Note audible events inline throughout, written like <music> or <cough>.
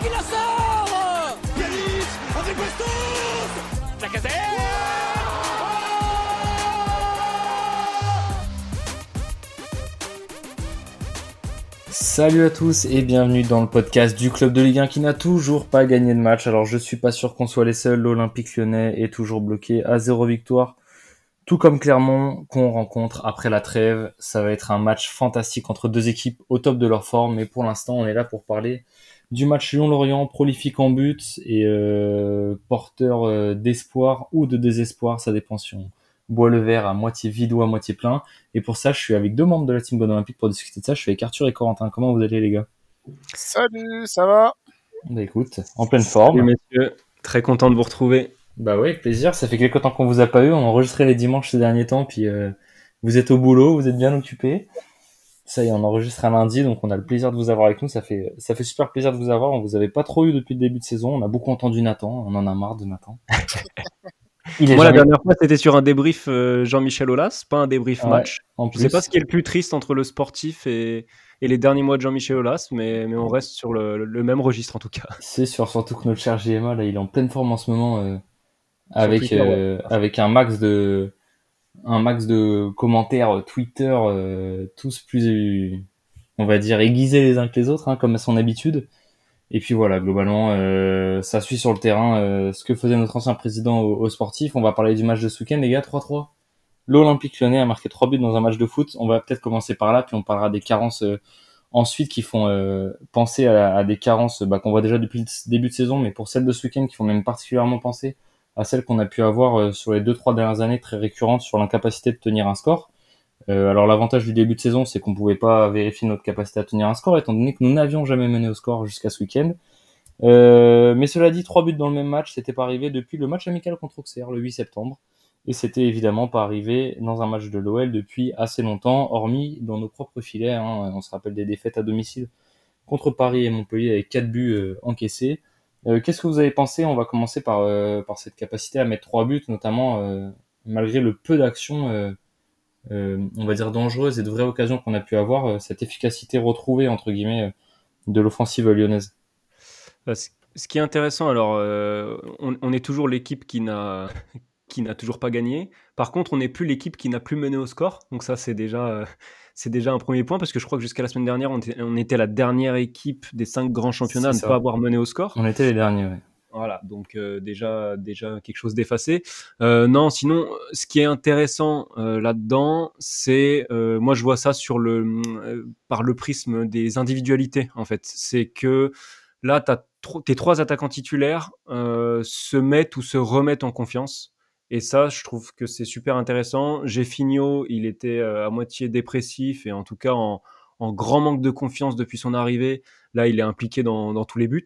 qui la sort Pjanic avec Bastos Lacazette Salut à tous et bienvenue dans le podcast du club de Ligue 1 qui n'a toujours pas gagné de match. Alors je suis pas sûr qu'on soit les seuls. L'Olympique lyonnais est toujours bloqué à zéro victoire. Tout comme Clermont qu'on rencontre après la trêve. Ça va être un match fantastique entre deux équipes au top de leur forme. Mais pour l'instant on est là pour parler du match Lyon-Lorient, prolifique en but et euh, porteur euh, d'espoir ou de désespoir. Ça dépend si on boit le verre à moitié vide ou à moitié plein. Et pour ça, je suis avec deux membres de la team Bonne Olympique pour discuter de ça. Je suis avec Arthur et Corentin. Comment vous allez, les gars? Salut, ça va? Bah écoute, en pleine forme. Salut messieurs, très content de vous retrouver. Bah avec plaisir. Ça fait quelques temps qu'on vous a pas eu. On a enregistré les dimanches ces derniers temps, puis euh, vous êtes au boulot, vous êtes bien occupés. Ça y est, on enregistre un lundi, donc on a le plaisir de vous avoir avec nous. Ça fait, ça fait super plaisir de vous avoir. On vous avait pas trop eu depuis le début de saison. On a beaucoup entendu Nathan. On en a marre de Nathan. <laughs> Il Moi, la dernière fois, c'était sur un débrief euh, Jean-Michel Aulas, pas un débrief Ouais, match. En Je plus, sais pas ce qui est le plus triste entre le sportif et, et les derniers mois de Jean-Michel Aulas, mais, mais on reste sur le, le même registre en tout cas. <laughs> C'est sûr, surtout que notre cher GMA, là, il est en pleine forme en ce moment, euh, avec, Twitter, euh, avec un max de, un max de commentaires euh, Twitter, euh, tous plus, on va dire, aiguisés les uns que les autres, hein, comme à son habitude. Et puis voilà, globalement, euh, ça suit sur le terrain euh, ce que faisait notre ancien président au, au sportif. On va parler du match de ce week-end, les gars, 3-3. L'Olympique lyonnais a marqué 3 buts dans un match de foot. On va peut-être commencer par là, puis on parlera des carences euh, ensuite qui font euh, penser à, à des carences bah, qu'on voit déjà depuis le début de saison, mais pour celles de ce week-end qui font même particulièrement penser à celles qu'on a pu avoir euh, sur les deux trois dernières années très récurrentes sur l'incapacité de tenir un score. Euh, alors l'avantage du début de saison, c'est qu'on pouvait pas vérifier notre capacité à tenir un score, étant donné que nous n'avions jamais mené au score jusqu'à ce week-end. Euh, mais cela dit, trois buts dans le même match, c'était pas arrivé depuis le match amical contre Auxerre le 8 septembre. Et c'était évidemment pas arrivé dans un match de l'OL depuis assez longtemps, hormis dans nos propres filets. hein. On se rappelle des défaites à domicile contre Paris et Montpellier avec quatre buts euh, encaissés. Euh, Qu'est-ce que vous avez pensé? On va commencer par, euh, par cette capacité à mettre trois buts, notamment euh, malgré le peu d'actions, on va dire dangereuses et de vraies occasions qu'on a pu avoir, cette efficacité retrouvée entre guillemets de l'offensive lyonnaise? Ce qui est intéressant, alors, euh, on, on est toujours l'équipe qui n'a qui n'a toujours pas gagné. Par contre, on n'est plus l'équipe qui n'a plus mené au score. Donc ça, c'est déjà, euh, c'est déjà un premier point parce que je crois que jusqu'à la semaine dernière, on était, on était la dernière équipe des cinq grands championnats à ne pas avoir mené au score. On était les derniers. Ouais. Voilà, donc euh, déjà, déjà quelque chose d'effacé. Euh, non, sinon, ce qui est intéressant euh, là-dedans, c'est, euh, moi je vois ça sur le, par le prisme des individualités en fait. C'est que là, t'as tro- tes trois attaquants titulaires euh, se mettent ou se remettent en confiance. Et ça, je trouve que c'est super intéressant. Géfinio, il était euh, à moitié dépressif et en tout cas en, grand manque de confiance depuis son arrivée. Là, il est impliqué dans, tous les buts.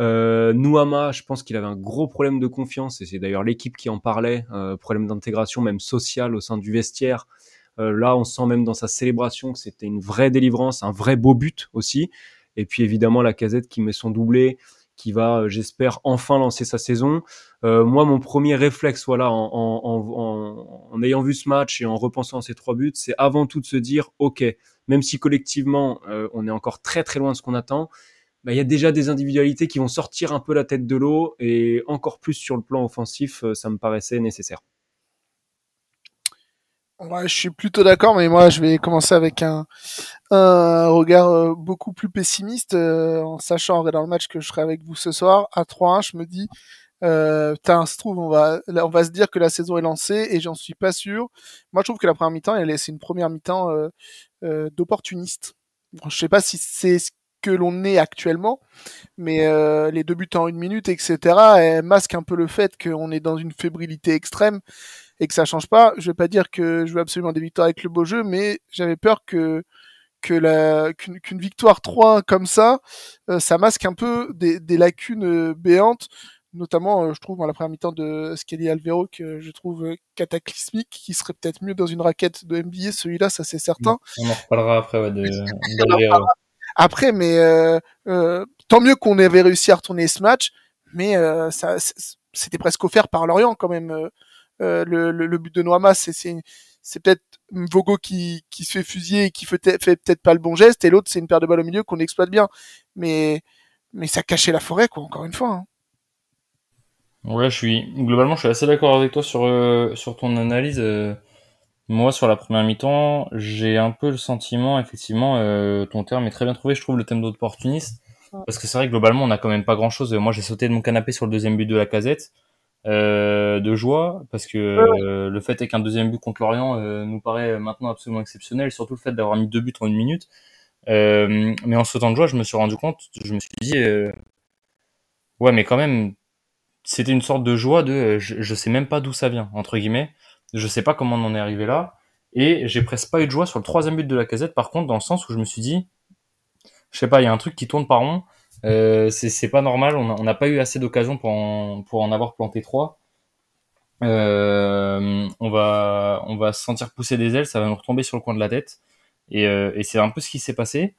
Euh, Nouama, je pense qu'il avait un gros problème de confiance et c'est d'ailleurs l'équipe qui en parlait, euh, problème d'intégration même sociale au sein du vestiaire. Euh, là, on sent même dans sa célébration que c'était une vraie délivrance, un vrai beau but aussi. Et puis évidemment la casette qui met son doublé, qui va, euh, j'espère, enfin lancer sa saison. Euh, moi, mon premier réflexe, voilà, en, ayant vu ce match et en repensant à ces trois buts, c'est avant tout de se dire, ok, même si collectivement euh, on est encore très très loin de ce qu'on attend, bah, il y a déjà des individualités qui vont sortir un peu la tête de l'eau et encore plus sur le plan offensif, ça me paraissait nécessaire. Ouais, je suis plutôt d'accord, mais moi, je vais commencer avec un, un regard euh, beaucoup plus pessimiste, euh, en sachant regardant le match que je serai avec vous ce soir à 3-1. Je me dis, euh, se trouve, on va, on va se dire que la saison est lancée et j'en suis pas sûr. Moi, je trouve que la première mi-temps, elle est- c'est une première mi-temps euh, euh, d'opportuniste. Je sais pas si c'est ce que l'on est actuellement, mais euh, les deux buts en une minute, etc., masquent un peu le fait qu'on est dans une fébrilité extrême et que ça change pas. Je vais pas dire que je veux absolument des victoires avec le beau jeu, mais j'avais peur que que la qu'une victoire 3-1 comme ça, euh, ça masque un peu des, des lacunes euh, béantes, notamment euh, je trouve dans la première mi-temps de Skelly Alvero que je trouve cataclysmique, qui serait peut-être mieux dans une raquette de NBA. Celui-là, ça c'est certain. On en reparlera après ouais, de, d'Alvero. Après, mais euh, euh, tant mieux qu'on avait réussi à retourner ce match, mais euh, ça, c'était presque offert par Lorient quand même. Euh, le, le, le but de Noama, c'est c'est c'est peut-être Vogo qui, qui se fait fusiller et qui fait, fait peut-être pas le bon geste, et l'autre c'est une paire de balles au milieu qu'on exploite bien. Mais mais ça cachait la forêt, quoi, encore une fois. Hein. Ouais, je suis globalement, je suis assez d'accord avec toi sur euh, sur ton analyse. Euh. moi, sur la première mi-temps, j'ai un peu le sentiment, effectivement, euh, ton terme est très bien trouvé. Je trouve le thème d'opportuniste, parce que c'est vrai que globalement, on a quand même pas grand-chose. Moi, j'ai sauté de mon canapé sur le deuxième but de la casette. De joie parce que le fait est qu'un deuxième but contre Lorient nous paraît maintenant absolument exceptionnel, surtout le fait d'avoir mis deux buts en une minute. mais en sautant de joie, je me suis rendu compte, je me suis dit, ouais, mais quand même, c'était une sorte de joie de euh, je, je sais même pas d'où ça vient entre guillemets. Je sais pas comment on en est arrivé là. Et j'ai presque pas eu de joie sur le troisième but de la casette. Par contre dans le sens où je me suis dit je sais pas il y a un truc qui tourne par rond euh, c'est pas normal on n'a pas eu assez d'occasions pour en, pour en avoir planté trois euh, on va on va se sentir pousser des ailes ça va nous retomber sur le coin de la tête et, euh, et c'est un peu ce qui s'est passé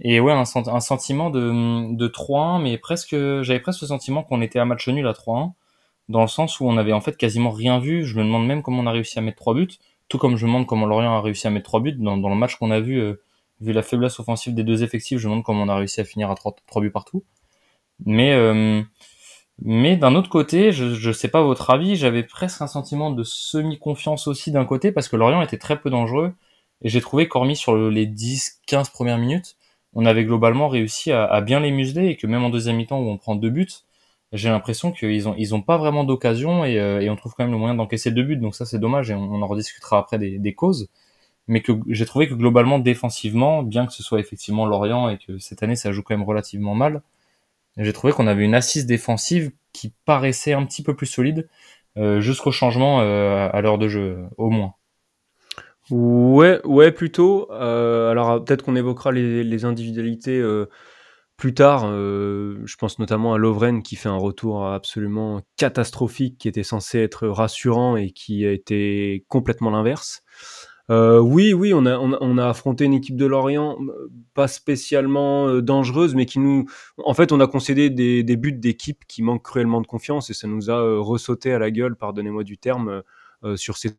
et ouais, un, un sentiment de, de 3-1, mais presque, j'avais presque le sentiment qu'on était à match nul à 3-1, dans le sens où on avait en fait quasiment rien vu. Je me demande même comment on a réussi à mettre 3 buts, tout comme je me demande comment Lorient a réussi à mettre 3 buts. Dans, dans le match qu'on a vu, euh, vu la faiblesse offensive des deux effectifs, je me demande comment on a réussi à finir à 3, 3 buts partout. Mais, euh, mais d'un autre côté, je, je sais pas votre avis, j'avais presque un sentiment de semi-confiance aussi d'un côté, parce que Lorient était très peu dangereux, et j'ai trouvé qu'hormis sur les 10-15 premières minutes, on avait globalement réussi à, bien les museler et que même en deuxième mi-temps où on prend deux buts, j'ai l'impression qu'ils ont ils ont pas vraiment d'occasion euh, et, on trouve quand même le moyen d'encaisser deux buts. Donc ça c'est dommage et on, en rediscutera après des, causes. Mais que j'ai trouvé que globalement défensivement, bien que ce soit effectivement Lorient et que cette année ça joue quand même relativement mal, j'ai trouvé qu'on avait une assise défensive qui paraissait un petit peu plus solide euh, jusqu'au changement euh, à l'heure de jeu au moins. Ouais, ouais, plutôt. Euh, alors peut-être qu'on évoquera les, les individualités euh, plus tard. Euh, je pense notamment à Lovren qui fait un retour absolument catastrophique, qui était censé être rassurant et qui a été complètement l'inverse. Euh, oui, oui, on a, on, a, affronté une équipe de Lorient pas spécialement dangereuse, mais qui nous, en fait, on a concédé des, des buts d'équipe qui manquent cruellement de confiance et ça nous a ressauté à la gueule, pardonnez-moi du terme, sur ces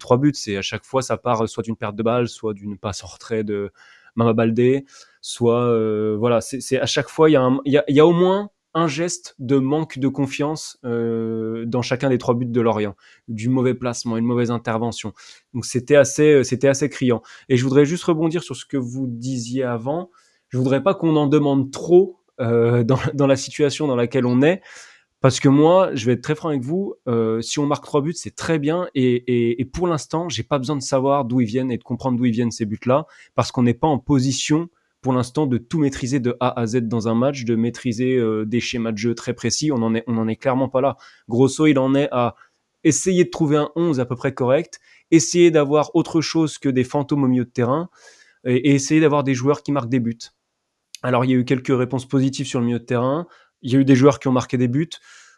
trois buts, c'est à chaque fois ça part soit d'une perte de balle, soit d'une passe en retrait de Mama Baldé, soit euh, voilà, c'est à chaque fois il y, a il, y a, au moins un geste de manque de confiance euh, dans chacun des trois buts de Lorient, du mauvais placement, une mauvaise intervention. Donc c'était assez, c'était assez criant. Et je voudrais juste rebondir sur ce que vous disiez avant. Je voudrais pas qu'on en demande trop euh, dans, <laughs> dans, la situation dans laquelle on est. Parce que moi, je vais être très franc avec vous, euh, si on marque trois buts, c'est très bien. Et, et, et pour l'instant, j'ai pas besoin de savoir d'où ils viennent et de comprendre d'où ils viennent ces buts-là, parce qu'on n'est pas en position pour l'instant de tout maîtriser de A à Z dans un match, de maîtriser euh, des schémas de jeu très précis. On en est, clairement pas là. Grosso, il en est à essayer de trouver un 11 à peu près correct, essayer d'avoir autre chose que des fantômes au milieu de terrain, et, et essayer d'avoir des joueurs qui marquent des buts. Alors, il y a eu quelques réponses positives sur le milieu de terrain. Il y a eu des joueurs qui ont marqué des buts.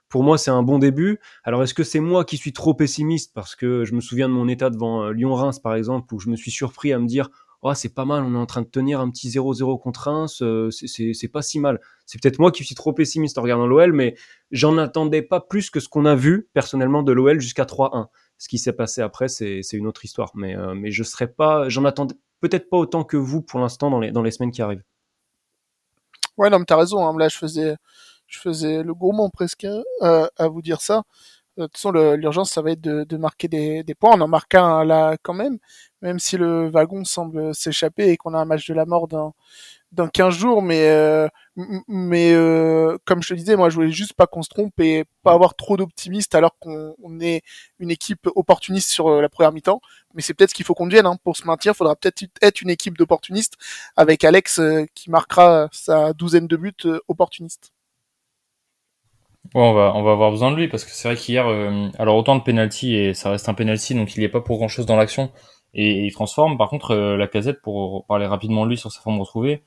Pour moi, c'est un bon début. Alors, est-ce que c'est moi qui suis trop pessimiste? Parce que je me souviens de mon état devant euh, Lyon-Reims, par exemple, où je me suis surpris à me dire oh, c'est pas mal, on est en train de tenir un petit 0-0 contre Reims, euh, c'est pas si mal. C'est peut-être moi qui suis trop pessimiste en regardant l'OL, mais j'en attendais pas plus que ce qu'on a vu personnellement de l'OL jusqu'à 3-1. Ce qui s'est passé après, c'est une autre histoire. Mais, euh, mais je serais pas, j'en attendais peut-être pas autant que vous pour l'instant dans les, semaines qui arrivent. Ouais, non, mais t'as raison. Hein. Là, je faisais, je faisais le gourmand presque euh, à vous dire ça. De toute façon, l'urgence, ça va être de, marquer des, des, points. On en marque un là quand même, même si le wagon semble s'échapper et qu'on a un match de la mort dans, dans 15 jours. Mais, euh, mais euh, comme je te disais, moi, je voulais juste pas qu'on se trompe et pas avoir trop d'optimistes alors qu'on est une équipe opportuniste sur euh, la première mi-temps. Mais c'est peut-être ce qu'il faut qu'on devienne. Hein. Pour se maintenir, il faudra peut-être être une équipe d'opportunistes avec Alex qui marquera sa douzaine de buts opportunistes. Ouais, on va, on va avoir besoin de lui parce que c'est vrai qu'hier, euh, alors autant de penalty et ça reste un penalty, donc il n'y est pas pour grand chose dans l'action et, il transforme. Par contre, euh, la casette, pour parler rapidement de lui sur sa forme retrouvée,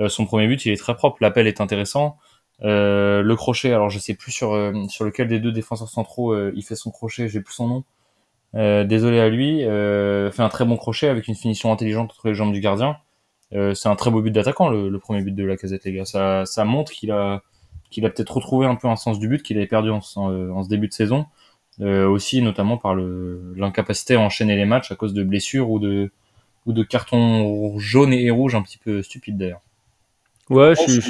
euh, son premier but, il est très propre. L'appel est intéressant. le crochet, alors je sais plus sur sur lequel des deux défenseurs centraux il fait son crochet, j'ai plus son nom. désolé à lui. fait un très bon crochet avec une finition intelligente entre les jambes du gardien. c'est un très beau but d'attaquant, le, le, premier but de la casette, les gars. Ça, ça montre qu'il a qu'il a peut-être retrouvé un peu un sens du but qu'il avait perdu en, ce début de saison. Euh, aussi notamment par l'incapacité à enchaîner les matchs à cause de blessures ou de, ou de cartons jaunes et rouges un petit peu stupides d'ailleurs. Ouais, je,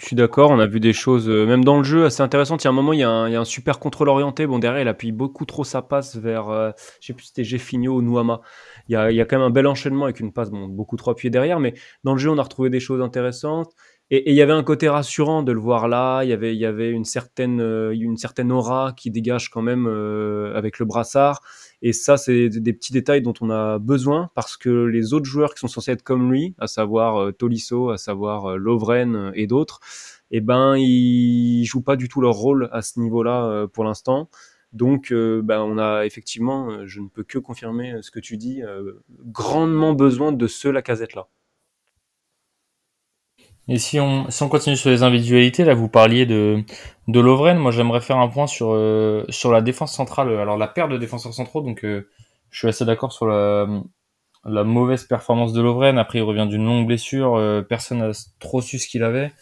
Je suis d'accord, on a vu des choses, euh, même dans le jeu, assez intéressantes. Il y a un moment, il y a un, il y a un super contrôle orienté. Bon, derrière, il appuie beaucoup trop sa passe vers, euh, je sais plus si c'était Jeffinho ou Nouama. Il y, a, il y a quand même un bel enchaînement avec une passe, bon, beaucoup trop appuyée derrière, mais dans le jeu, on a retrouvé des choses intéressantes. Et, il y avait un côté rassurant de le voir là. Il y avait, il y avait une, certaine, euh, une certaine aura qui dégage quand même euh, avec le brassard. Et ça, c'est des petits détails dont on a besoin parce que les autres joueurs qui sont censés être comme lui, à savoir euh, Tolisso, à savoir euh, Lovren et d'autres, eh ben, ils jouent pas du tout leur rôle à ce niveau-là pour l'instant. Donc, euh, ben, on a effectivement, je ne peux que confirmer ce que tu dis, euh, grandement besoin de ce Lacazette-là. Et si on, si on continue sur les individualités, là vous parliez de, de Lovren, moi j'aimerais faire un point sur, euh, sur la défense centrale, alors la paire de défenseurs centraux, donc euh, je suis assez d'accord sur la, la mauvaise performance de Lovren, après il revient d'une longue blessure, euh, personne n'a trop su ce qu'il avait,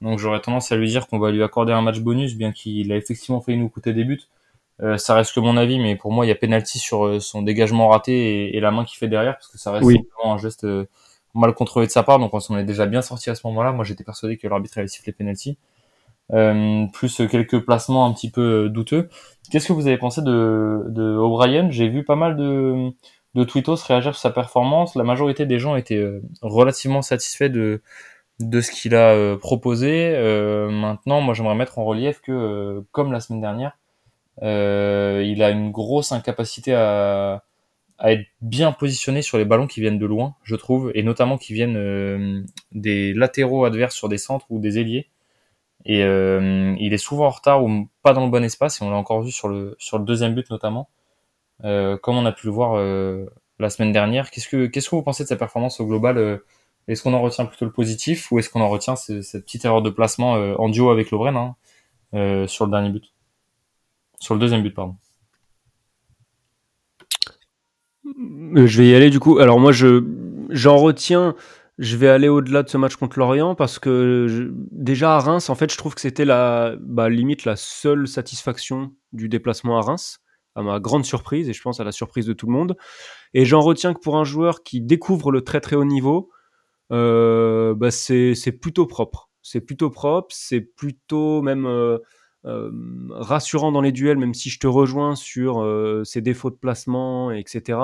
donc j'aurais tendance à lui dire qu'on va lui accorder un match bonus, bien qu'il a effectivement failli nous coûter des buts. Euh, ça reste que mon avis, mais pour moi il y a penalty sur euh, son dégagement raté et, et la main qu'il fait derrière, parce que ça reste Oui. un geste... mal contrôlé de sa part, donc on s'en est déjà bien sorti à ce moment-là. Moi, j'étais persuadé que l'arbitre allait siffler penalty. Euh, plus quelques placements un petit peu euh, douteux. Qu'est-ce que vous avez pensé de, de O'Brien? J'ai vu pas mal de, de tweetos réagir sur sa performance. La majorité des gens étaient euh, relativement satisfaits de, de ce qu'il a euh, proposé. Euh, maintenant, moi, j'aimerais mettre en relief que, comme la semaine dernière, il a une grosse incapacité à, à être bien positionné sur les ballons qui viennent de loin, je trouve, et notamment qui viennent euh, des latéraux adverses sur des centres ou des ailiers. Et euh, il est souvent en retard ou pas dans le bon espace, et on l'a encore vu sur le sur le deuxième but notamment, euh, comme on a pu le voir la semaine dernière. Qu'est-ce que qu'est-ce que vous pensez de sa performance au global Est-ce qu'on en retient plutôt le positif ou est-ce qu'on en retient ce- cette petite erreur de placement en duo avec Lovren hein, sur le dernier but, sur le deuxième but pardon. Euh, Je vais y aller du coup. Alors moi, je j'en retiens. Je vais aller au-delà de ce match contre l'Orient parce que déjà à Reims, en fait, je trouve que c'était la bah, limite la seule satisfaction du déplacement à Reims, à ma grande surprise et je pense à la surprise de tout le monde. Et j'en retiens que pour un joueur qui découvre le très très haut niveau, euh, bah, c'est plutôt propre. C'est plutôt propre. C'est plutôt même euh, euh, rassurant dans les duels, même si je te rejoins sur euh, ses défauts de placement, etc.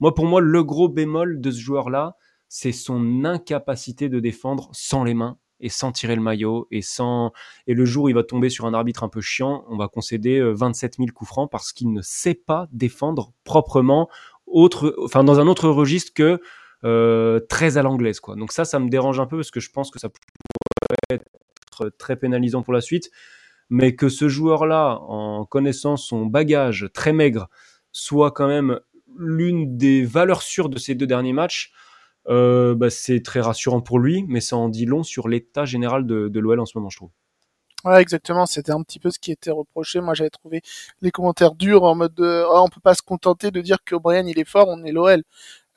Moi, pour moi, le gros bémol de ce joueur-là, c'est son incapacité de défendre sans les mains et sans tirer le maillot et sans et le jour où il va tomber sur un arbitre un peu chiant, on va concéder euh, 27 000 coups francs parce qu'il ne sait pas défendre proprement autre, enfin dans un autre registre que euh, très à l'anglaise quoi. Donc ça, ça me dérange un peu parce que je pense que ça pourrait être très pénalisant pour la suite mais que ce joueur-là, en connaissant son bagage très maigre, soit quand même l'une des valeurs sûres de ces deux derniers matchs, euh, bah, c'est très rassurant pour lui, mais ça en dit long sur l'état général de, l'OL en ce moment, je trouve. Ouais, exactement. C'était un petit peu ce qui était reproché. Moi, j'avais trouvé les commentaires durs en mode de, ah, on peut pas se contenter de dire que O'Brien il est fort, on est l'OL.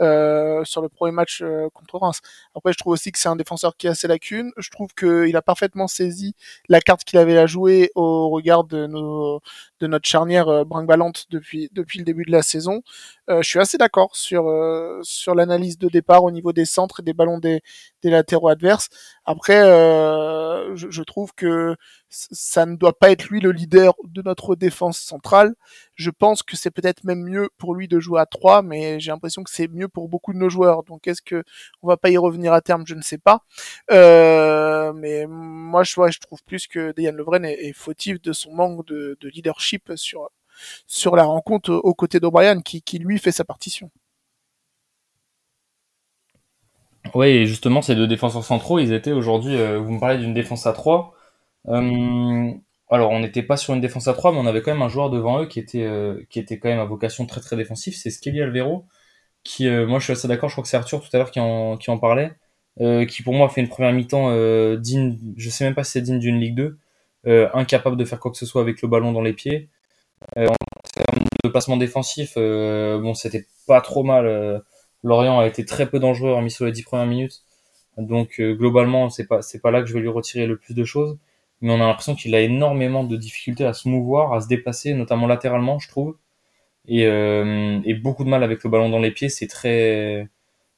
Euh, sur le premier match euh, contre Reims. Après, je trouve aussi que c'est un défenseur qui a ses lacunes. Je trouve qu'il a parfaitement saisi la carte qu'il avait à jouer au regard de, notre charnière euh, brinque-ballante depuis, depuis le début de la saison. Euh, je suis assez d'accord sur, euh, sur l'analyse de départ au niveau des centres et des ballons des, des latéraux adverses. Après, euh, je, je trouve que ça ne doit pas être lui le leader de notre défense centrale. Je pense que c'est peut-être même mieux pour lui de jouer à 3, mais j'ai l'impression que c'est mieux pour beaucoup de nos joueurs. Donc est-ce que on va pas y revenir à terme? Je ne sais pas. Euh, mais moi, je, ouais, je trouve plus que Dejan Lovren est, est fautif de son manque de, de leadership sur sur la rencontre aux côtés d'O'Brien, qui, lui fait sa partition. Ouais, et justement, ces deux défenseurs centraux, ils étaient aujourd'hui, euh, vous me parlez d'une défense à 3. Euh, alors, on n'était pas sur une défense à 3, mais on avait quand même un joueur devant eux qui était, euh, qui était quand même à vocation très très défensif, c'est Skelly Alvero, qui, moi je suis assez d'accord, je crois que c'est Arthur tout à l'heure qui en, qui en parlait, qui pour moi fait une première mi-temps digne, je sais même pas si c'est digne d'une Ligue 2, euh, incapable de faire quoi que ce soit avec le ballon dans les pieds. Euh, en termes de placement défensif, euh, bon, c'était pas trop mal. euh, Lorient a été très peu dangereux, remis sur les 10 premières minutes. Donc euh, globalement, c'est pas c'est pas là que je vais lui retirer le plus de choses, mais on a l'impression qu'il a énormément de difficultés à se mouvoir, à se déplacer, notamment latéralement, je trouve, et, euh, et beaucoup de mal avec le ballon dans les pieds. C'est très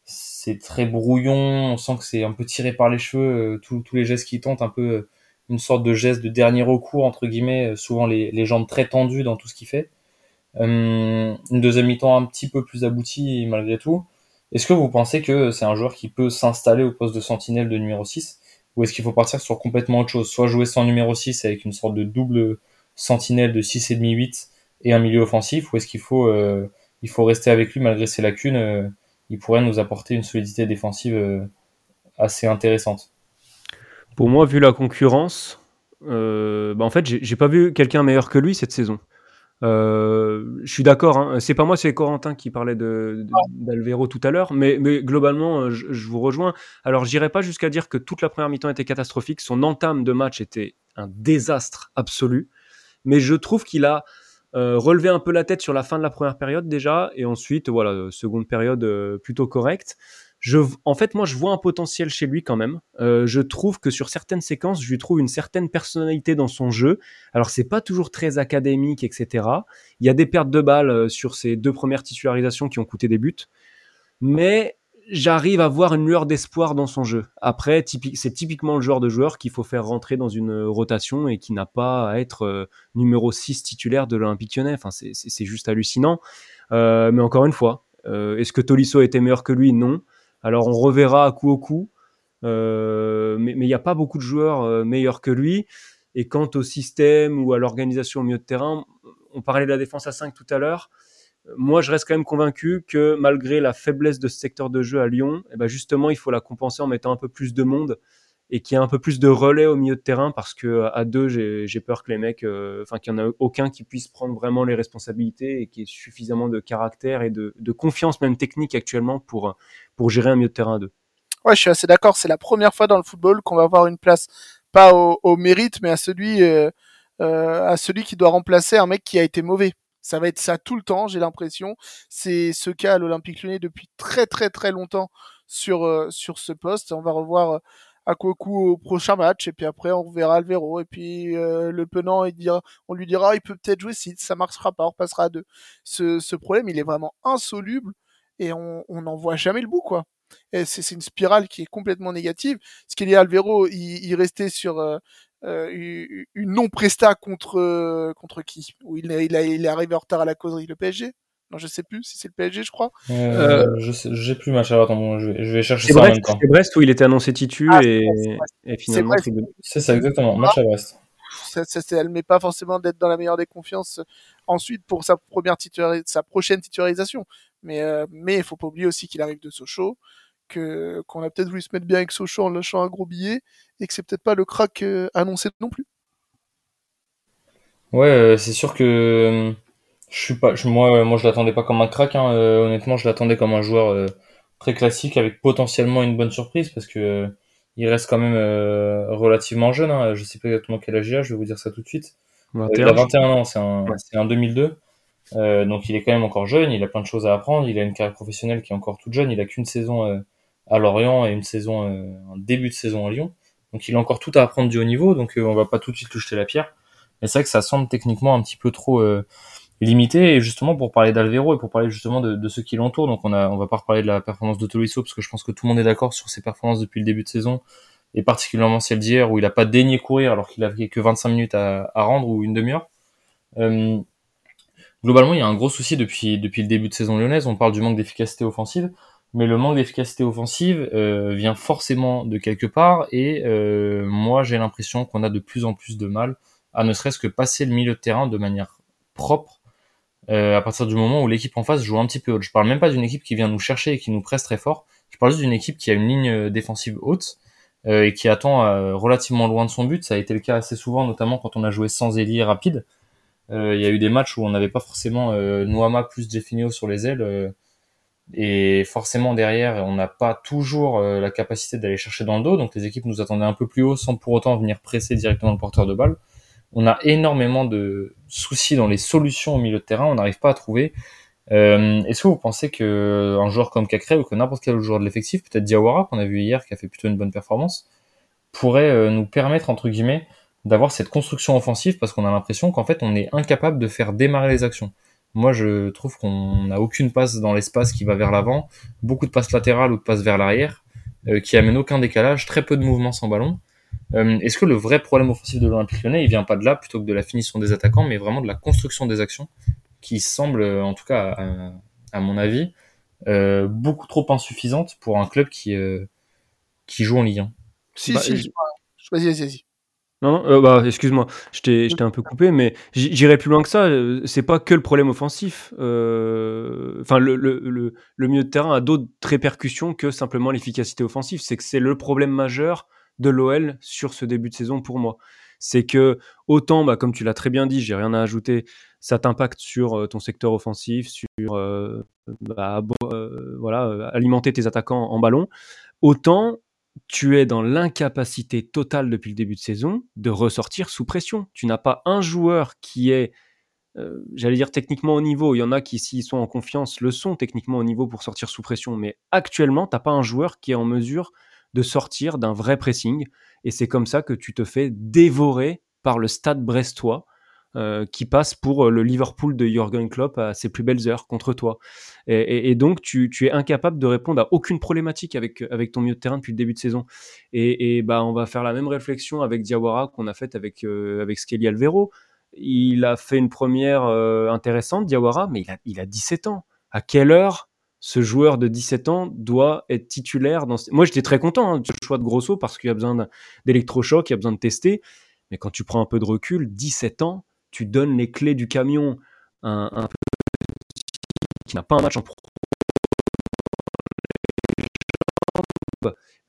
c'est très brouillon, on sent que c'est un peu tiré par les cheveux, tous les gestes qui tentent, un peu une sorte de geste de dernier recours, entre guillemets, souvent les, les jambes très tendues dans tout ce qu'il fait. une deuxième mi-temps un petit peu plus aboutie malgré tout. Est-ce que vous pensez que c'est un joueur qui peut s'installer au poste de sentinelle de numéro 6 ou est-ce qu'il faut partir sur complètement autre chose Soit jouer sans numéro 6 avec une sorte de double sentinelle de 6,5-8 et un milieu offensif ou est-ce qu'il faut, euh, il faut rester avec lui malgré ses lacunes euh, Il pourrait nous apporter une solidité défensive euh, assez intéressante? Pour moi, vu la concurrence, bah en fait, j'ai pas vu quelqu'un meilleur que lui cette saison. Euh, je suis d'accord, hein. c'est pas moi, c'est Corentin qui parlait de, d'Alvero tout à l'heure, mais, mais globalement, euh, je, je, vous rejoins. Alors, j'irai pas jusqu'à dire que toute la première mi-temps était catastrophique, son entame de match était un désastre absolu, mais je trouve qu'il a euh, relevé un peu la tête sur la fin de la première période déjà, et ensuite, voilà, seconde période euh, plutôt correcte en fait, moi, je vois un potentiel chez lui quand même. Euh, je trouve que sur certaines séquences, je lui trouve une certaine personnalité dans son jeu. Alors, c'est pas toujours très académique, etc. Il y a des pertes de balles euh, sur ses deux premières titularisations qui ont coûté des buts, mais j'arrive à voir une lueur d'espoir dans son jeu. Après, c'est typiquement le genre de joueur qu'il faut faire rentrer dans une rotation et qui n'a pas à être euh, numéro 6 titulaire de l'Olympique Lyonnais. Enfin, c'est juste hallucinant. mais encore une fois, est-ce que Tolisso était meilleur que lui? Non. Alors on reverra à coup au coup, euh, mais il n'y a pas beaucoup de joueurs euh, meilleurs que lui. Et quant au système ou à l'organisation au milieu de terrain, on parlait de la défense à 5 tout à l'heure. Moi, je reste quand même convaincu que malgré la faiblesse de ce secteur de jeu à Lyon, eh ben justement, il faut la compenser en mettant un peu plus de monde et qu'il y ait un peu plus de relais au milieu de terrain parce que à deux, j'ai peur que les mecs, euh, enfin qu'il n'y en a aucun qui puisse prendre vraiment les responsabilités et qui ait suffisamment de caractère et de, de, confiance même technique actuellement pour pour gérer un milieu de terrain à deux. Ouais, je suis assez d'accord. C'est la première fois dans le football qu'on va avoir une place pas au, mérite, mais à celui euh, euh, à celui qui doit remplacer un mec qui a été mauvais. Ça va être ça tout le temps, j'ai l'impression. C'est ce cas à l'Olympique Lyonnais depuis très très très longtemps sur euh, sur ce poste. On va revoir à au prochain match et puis après on verra Alvero et puis euh, le penant dira on lui dira il peut peut-être jouer si ça marchera pas on repassera à ce, problème il est vraiment insoluble et on n'en voit jamais le bout quoi. C'est une spirale qui est complètement négative. Ce qu'il y a Alvero il, restait sur euh, euh une non presta contre contre qui? Où il, il est arrivé en retard à la causerie le PSG non, je sais plus si c'est le PSG, je crois. Euh, euh, je sais, j'ai plus match. Alors attends, je vais, je vais chercher ça Brest, en même temps. C'est Brest où il était annoncé titu ah, et, et, finalement c'est ça exactement. Match à Brest. Ça, ça, elle met pas forcément d'être dans la meilleure des confiances ensuite pour sa première sa prochaine titularisation. Mais euh, mais il faut pas oublier aussi qu'il arrive de Sochaux, que qu'on a peut-être voulu se mettre bien avec Sochaux en lâchant un gros billet et que c'est peut-être pas le crack euh, annoncé non plus. Ouais, euh, c'est sûr que je suis pas, moi, moi, je l'attendais pas comme un crack. Hein. Euh, honnêtement, je l'attendais comme un joueur euh, très classique avec potentiellement une bonne surprise parce que euh, il reste quand même relativement jeune. Hein. Je sais pas exactement quel âge il a. Je vais vous dire ça tout de suite. il a 21 ans. C'est un, c'est un 2002. donc il est quand même encore jeune. Il a plein de choses à apprendre. Il a une carrière professionnelle qui est encore toute jeune. Il a qu'une saison à Lorient et une saison, un début de saison à Lyon. Donc il a encore tout à apprendre du haut niveau. Donc on va pas tout de suite lui jeter la pierre. Mais c'est vrai que ça semble techniquement un petit peu trop limité. Et justement, pour parler d'Alvero et pour parler justement de, ceux qui l'entourent, donc on a, on va pas reparler de la performance de Tolisso parce que je pense que tout le monde est d'accord sur ses performances depuis le début de saison et particulièrement celle d'hier où il a pas daigné courir alors qu'il avait que 25 minutes à, à rendre ou une demi-heure. Euh, globalement, il y a un gros souci depuis, depuis le début de saison lyonnaise. On parle du manque d'efficacité offensive, mais le manque d'efficacité offensive euh, vient forcément de quelque part. Et euh, moi, j'ai l'impression qu'on a de plus en plus de mal à ne serait-ce que passer le milieu de terrain de manière propre euh, à partir du moment où l'équipe en face joue un petit peu haute. Je parle même pas d'une équipe qui vient nous chercher et qui nous presse très fort. Je parle juste d'une équipe qui a une ligne euh, défensive haute euh, et qui attend euh, relativement loin de son but. Ça a été le cas assez souvent, notamment quand on a joué sans ailier rapide. Il y a eu des matchs où on n'avait pas forcément Noama plus Jeffinho sur les ailes. et forcément derrière, on n'a pas toujours la capacité d'aller chercher dans le dos. Donc les équipes nous attendaient un peu plus haut sans pour autant venir presser directement le porteur de balle on a énormément de soucis dans les solutions au milieu de terrain, on n'arrive pas à trouver. Euh, Est-ce que vous pensez que un joueur comme Cacré ou que n'importe quel joueur de l'effectif, peut-être Diawara qu'on a vu hier, qui a fait plutôt une bonne performance, pourrait euh, nous permettre entre guillemets d'avoir cette construction offensive parce qu'on a l'impression qu'en fait on est incapable de faire démarrer les actions? Moi, je trouve qu'on n'a aucune passe dans l'espace qui va vers l'avant, beaucoup de passes latérales ou de passes vers l'arrière, euh, qui amènent aucun décalage, très peu de mouvements sans ballon. Euh, Est-ce que le vrai problème offensif de l'Olympique lyonnais, il vient pas de là plutôt que de la finition des attaquants, mais vraiment de la construction des actions, qui semble, en tout cas à, à mon avis, euh, beaucoup trop insuffisante pour un club qui, euh, qui joue en Ligue 1 Si, Bah, si, je- vas-y, vas-y, vas-y. Non, non, euh, bah, excuse-moi, je t'ai un peu coupé, mais j'irai plus loin que ça. euh, C'est pas que le problème offensif. euh, Enfin, le, le, le, le milieu de terrain a d'autres répercussions que simplement l'efficacité offensive. C'est que c'est le problème majeur de l'OL sur ce début de saison pour moi. C'est que autant, bah, comme tu l'as très bien dit, j'ai rien à ajouter, ça t'impacte sur euh, ton secteur offensif, sur euh, bah, euh, voilà, alimenter tes attaquants en ballon. Autant tu es dans l'incapacité totale depuis le début de saison de ressortir sous pression. Tu n'as pas un joueur qui est, j'allais dire techniquement au niveau. Il y en a qui, s'ils sont en confiance, le sont techniquement au niveau pour sortir sous pression. Mais actuellement, tu n'as pas un joueur qui est en mesure de sortir d'un vrai pressing. Et c'est comme ça que tu te fais dévorer par le stade brestois. euh, qui passe pour le Liverpool de Jürgen Klopp à ses plus belles heures contre toi. Et, donc, tu, es incapable de répondre à aucune problématique avec, ton milieu de terrain depuis le début de saison. Et, bah, on va faire la même réflexion avec Diawara qu'on a faite avec, euh, avec Skelly Alvero. Il a fait une première euh, intéressante, Diawara, mais il a, il a 17 ans. À quelle heure ce joueur de 17 ans doit être titulaire dans... Moi, j'étais très content hein, de ce choix de Grosso parce qu'il y a besoin d'électrochoc, il y a besoin de tester. Mais quand tu prends un peu de recul, 17 ans, tu donnes les clés du camion à un, un qui n'a pas un match en pro.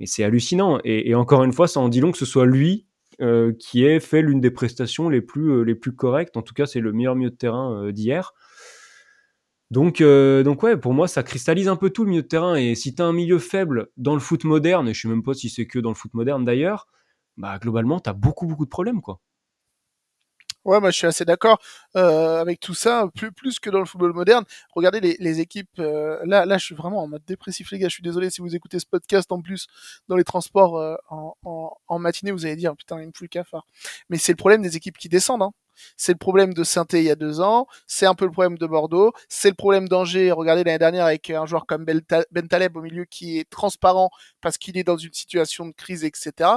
Mais c'est hallucinant. Et, encore une fois, ça en dit long que ce soit lui euh, qui ait fait l'une des prestations les plus, euh, les plus correctes. En tout cas, c'est le meilleur milieu de terrain euh, d'hier. Donc, euh, donc ouais, pour moi, ça cristallise un peu tout le milieu de terrain. Et si tu as un milieu faible dans le foot moderne, et je sais même pas si c'est que dans le foot moderne d'ailleurs, bah globalement, tu as beaucoup, beaucoup de problèmes, quoi. Ouais, moi je suis assez d'accord euh, avec tout ça, plus, plus que dans le football moderne. Regardez les, équipes. euh, là, là, je suis vraiment en mode dépressif, les gars. Je suis désolé si vous écoutez ce podcast en plus dans les transports euh, en, en, en matinée, vous allez dire putain, il me fout le cafard. Mais c'est le problème des équipes qui descendent. Hein. C'est le problème de saint il y a deux ans. C'est un peu le problème de Bordeaux. C'est le problème d'Angers. Regardez l'année dernière avec un joueur comme Ben Taleb au milieu qui est transparent parce qu'il est dans une situation de crise, etc.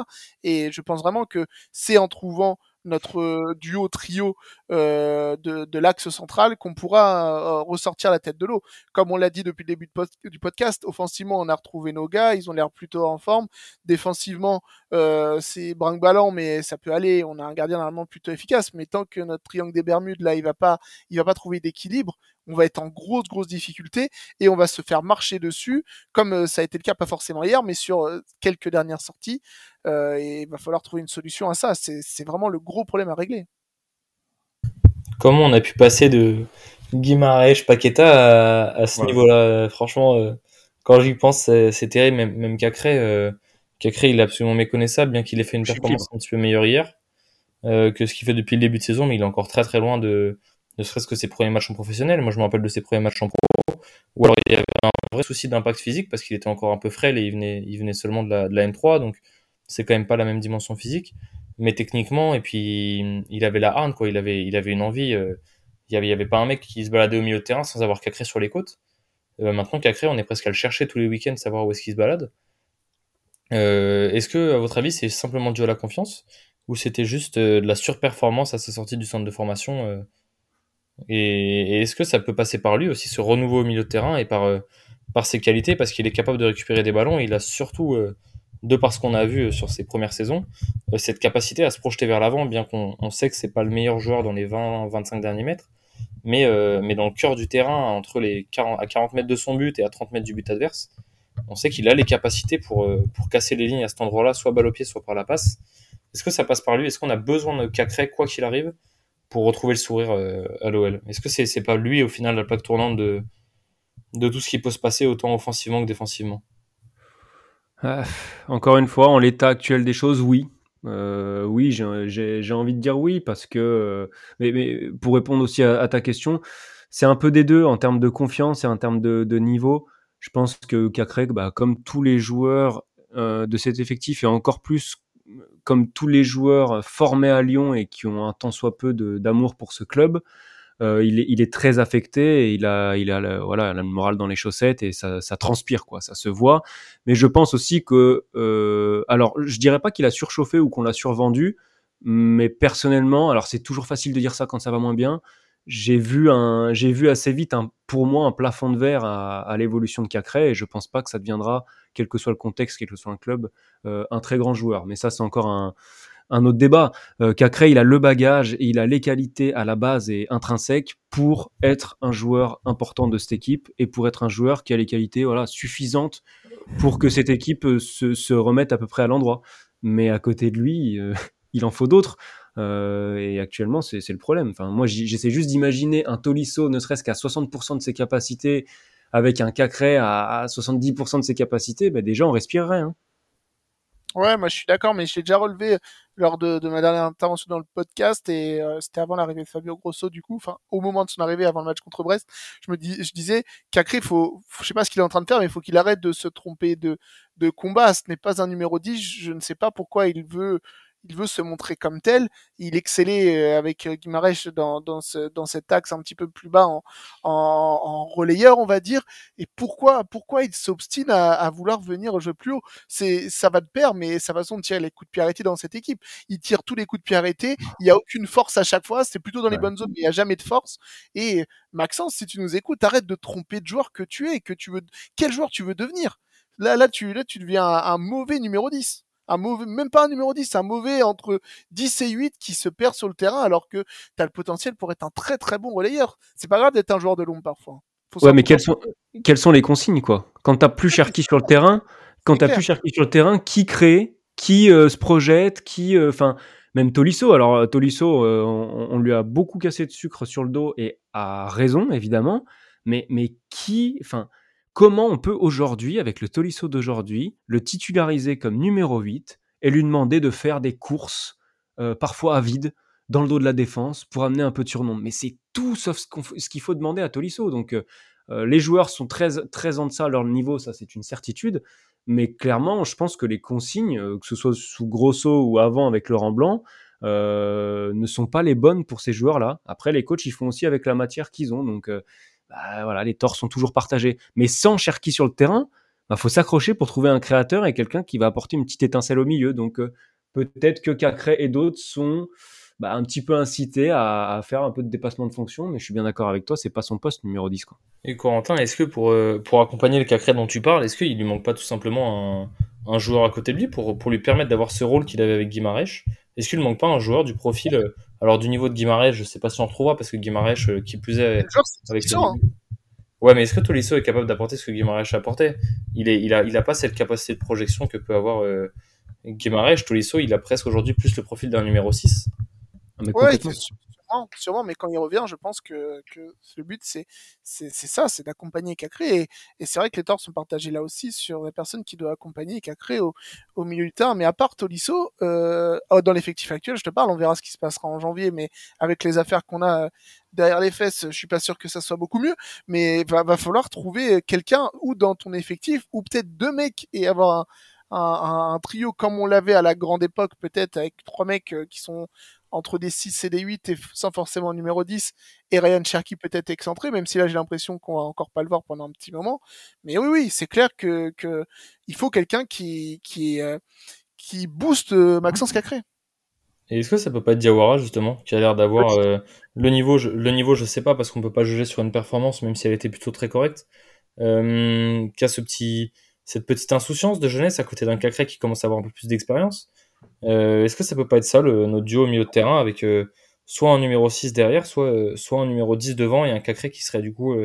Et je pense vraiment que c'est en trouvant notre duo trio euh, de, de l'axe central qu'on pourra euh, ressortir la tête de l'eau. Comme on l'a dit depuis le début du podcast, offensivement on a retrouvé nos gars, ils ont l'air plutôt en forme. Défensivement euh, c'est brinque-ballant mais ça peut aller. On a un gardien normalement plutôt efficace, mais tant que notre triangle des Bermudes là il va pas, il va pas trouver d'équilibre, on va être en grosse grosse difficulté et on va se faire marcher dessus, comme euh, ça a été le cas pas forcément hier, mais sur euh, quelques dernières sorties. Euh, et il va falloir trouver une solution à ça. C'est vraiment le gros problème à régler. Comment on a pu passer de Guimaraes, Paqueta à, à ce Ouais. niveau-là Franchement, euh, quand j'y pense, c'est terrible. Même, même Cacré, euh, Cacré, il est absolument méconnaissable, bien qu'il ait fait une performance un petit peu meilleure hier euh, que ce qu'il fait depuis le début de saison, mais il est encore très très loin de ne serait-ce que ses premiers matchs en professionnel. Moi, je me rappelle de ses premiers matchs en pro, ou alors il y avait un vrai souci d'impact physique parce qu'il était encore un peu frêle et il venait, il venait seulement de la, de la M3, donc c'est quand même pas la même dimension physique. Mais techniquement, et puis il avait la harne, quoi. Il avait, il avait une envie. euh, il y avait, avait pas un mec qui se baladait au milieu de terrain sans avoir Cacré sur les côtes. Euh, maintenant Cacré, on est presque à le chercher tous les week-ends, savoir où est-ce qu'il se balade. Euh, est-ce que, à votre avis, c'est simplement dû à la confiance ou c'était juste de la surperformance à sa sortie du centre de formation et, est-ce que ça peut passer par lui aussi, ce renouveau au milieu de terrain et par, par ses qualités, parce qu'il est capable de récupérer des ballons. Et il a surtout, de par ce qu'on a vu euh, sur ses premières saisons, euh, cette capacité à se projeter vers l'avant, bien qu'on on sait que c'est pas le meilleur joueur dans les 20-25 derniers mètres, mais, euh, mais dans le cœur du terrain, entre les 40, à 40 mètres de son but et à 30 mètres du but adverse, on sait qu'il a les capacités pour, casser les lignes à cet endroit-là, soit balle au pied, soit par la passe. Est-ce que ça passe par lui? Est-ce qu'on a besoin de Cacré, quoi qu'il arrive, pour retrouver le sourire à l'OL Est-ce que c'est c'est pas lui, au final, la plaque tournante de, de tout ce qui peut se passer, autant offensivement que défensivement? Ah, encore une fois, en l'état actuel des choses, oui. Euh, oui, j'ai- envie de dire oui, parce que, euh, mais, pour répondre aussi à, ta question, c'est un peu des deux en termes de confiance et en termes de, niveau. Je pense que Kakrek, bah, comme tous les joueurs euh, de cet effectif, et encore plus comme tous les joueurs formés à Lyon et qui ont un tant soit peu d'amour pour ce club, euh, il, est, il est très affecté, il a, il a le, voilà, le moral dans les chaussettes et ça, ça transpire, quoi, ça se voit. Mais je pense aussi que, euh, alors, je dirais pas qu'il a surchauffé ou qu'on l'a survendu, mais personnellement, alors c'est toujours facile de dire ça quand ça va moins bien. J'ai vu un, j'ai vu assez vite un, pour moi un plafond de verre à, à l'évolution de Cacré et je pense pas que ça deviendra, quel que soit le contexte, quel que soit un club, euh, un très grand joueur. Mais ça, c'est encore un, un autre débat. Euh, Cacré, il a le bagage et il a les qualités à la base et intrinsèques pour être un joueur important de cette équipe et pour être un joueur qui a les qualités voilà, suffisantes pour que cette équipe euh, se, remette à peu près à l'endroit. Mais à côté de lui, euh, <laughs> il en faut d'autres. Euh, et actuellement, c'est le problème. Enfin, moi, j'essaie juste d'imaginer un Tolisso, ne serait-ce qu'à 60% de ses capacités, avec un Cacré à, à 70% de ses capacités, ben déjà, on respirerait. Hein. Ouais, moi je suis d'accord, mais je l'ai déjà relevé lors de, de, ma dernière intervention dans le podcast et euh, c'était avant l'arrivée de Fabio Grosso du coup, enfin au moment de son arrivée avant le match contre Brest, je me dis, je disais qu'Acré, faut, faut, je sais pas ce qu'il est en train de faire, mais il faut qu'il arrête de se tromper de, de combat. Ce n'est pas un numéro 10, je ne sais pas pourquoi il veut il veut se montrer comme tel. Il excellait euh, avec euh, Guimarães dans, dans, ce, dans cet axe un petit peu plus bas en, en, en relayeur, on va dire. Et pourquoi, pourquoi il s'obstine à, à, vouloir venir jouer plus haut? C'est, ça va de pair, mais sa façon de tirer les coups de pied arrêtés dans cette équipe. Il tire tous les coups de pied arrêtés. Il y a aucune force à chaque fois. C'est plutôt dans les bonnes zones, mais il n'y a jamais de force. Et Maxence, si tu nous écoutes, arrête de tromper de joueur que tu es, que tu veux, quel joueur tu veux devenir? Là, là, tu, là, tu deviens un, un mauvais numéro 10 un mauvais, même pas un numéro 10, un mauvais entre 10 et 8 qui se perd sur le terrain alors que tu as le potentiel pour être un très très bon relayeur. C'est pas grave d'être un joueur de l'ombre parfois. Faut ouais, mais quelles sont, quelles sont les consignes quoi? Quand t'as plus Cherki sur le terrain, quand t'as plus Cherki sur le terrain, qui crée, qui euh, se projette, qui, euh, enfin, même Tolisso. Alors euh, Tolisso, euh, on, on, lui a beaucoup cassé de sucre sur le dos et à raison évidemment, mais mais qui, enfin Comment on peut aujourd'hui, avec le Tolisso d'aujourd'hui, le titulariser comme numéro 8 et lui demander de faire des courses, euh, parfois à vide, dans le dos de la défense pour amener un peu de surnom Mais c'est tout sauf ce qu'il faut demander à Tolisso. Donc euh, euh, les joueurs sont très, très en deçà à leur niveau, ça c'est une certitude. Mais clairement, je pense que les consignes, que ce soit sous Grosso ou avant avec Laurent Blanc, ne sont pas les bonnes pour ces joueurs-là. Après, les coachs, ils font aussi avec la matière qu'ils ont. Donc bah, voilà, les torts sont toujours partagés. Mais sans Cherki sur le terrain, il bah, faut s'accrocher pour trouver un créateur et quelqu'un qui va apporter une petite étincelle au milieu. Donc euh, peut-être que Cacré et d'autres sont bah, un petit peu incités à, à, faire un peu de dépassement de fonction, mais je suis bien d'accord avec toi, c'est pas son poste numéro 10. Quoi. Et Corentin, est-ce que pour, euh, pour accompagner le Cacré dont tu parles, est-ce qu'il lui manque pas tout simplement un, un joueur à côté de lui pour, pour lui permettre d'avoir ce rôle qu'il avait avec Guimarèche Est-ce qu'il ne manque pas un joueur du profil, euh, alors du niveau de Guimarèche, je sais pas si on retrouvera parce que Guimarèche, euh, qui plus est, avec hein. Ouais, mais est-ce que Tolisso est capable d'apporter ce que Guimarães a apporté? Il, est, il, a, il a pas cette capacité de projection que peut avoir euh, Guimarães. Tolisso, il a presque aujourd'hui plus le profil d'un numéro 6. Mais ouais, sûrement, sûrement, mais quand il revient, je pense que, que le but, c'est ça, c'est d'accompagner Cacré. Et, et c'est vrai que les torts sont partagés là aussi sur la personne qui doit accompagner Cacré au, au milieu du terrain. Mais à part Tolisso, euh, oh, dans l'effectif actuel, je te parle, on verra ce qui se passera en janvier, mais avec les affaires qu'on a derrière les fesses, je suis pas sûr que ça soit beaucoup mieux, mais va, va falloir trouver quelqu'un ou dans ton effectif, ou peut-être deux mecs et avoir un, un, un, trio comme on l'avait à la grande époque, peut-être avec trois mecs euh, qui sont entre des 6 et des 8 et sans forcément numéro 10 et Ryan Cherky peut-être excentré, même si là j'ai l'impression qu'on va encore pas le voir pendant un petit moment. Mais oui, oui, c'est clair que, que il faut quelqu'un qui, qui, euh, qui booste euh, Maxence Cacré. Et est-ce que ça peut pas être Diawara justement, qui a l'air d'avoir euh, le niveau, je, le niveau, je sais pas parce qu'on peut pas juger sur une performance, même si elle était plutôt très correcte, euh, qui a ce petit, cette petite insouciance de jeunesse à côté d'un Cacré qui commence à avoir un peu plus d'expérience. Euh, Est-ce que ça peut pas être ça, le, notre duo au milieu de terrain, avec euh, soit un numéro 6 derrière, soit, euh, soit un numéro 10 devant et un Cacré qui serait du coup